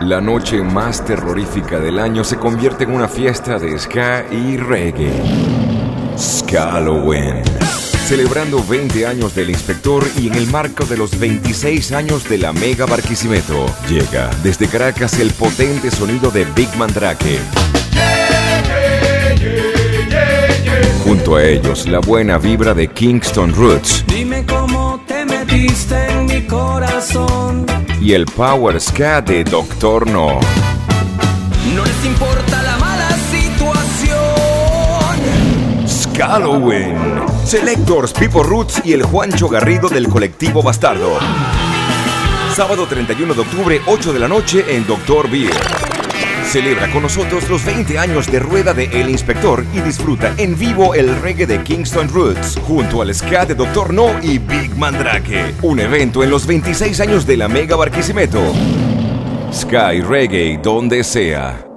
La noche más terrorífica del año se convierte en una fiesta de ska y reggae. Halloween. Celebrando 20 años del inspector y en el marco de los 26 años de la Mega Barquisimeto, llega desde Caracas el potente sonido de Big Mandrake. Junto a ellos, la buena vibra de Kingston Roots. Dime cómo te Y el Power Ska de Doctor No. No les importa la mala situación. Halloween. Selectors, Pipo Roots y el Juancho Garrido del colectivo Bastardo. Sábado 31 de octubre, 8 de la noche en Doctor Beer. Celebra con nosotros los 20 años de rueda de El Inspector y disfruta en vivo el reggae de Kingston Roots junto al ska de Doctor No y Big Mandrake. Un evento en los 26 años de la Mega Barquisimeto. Sky Reggae donde sea.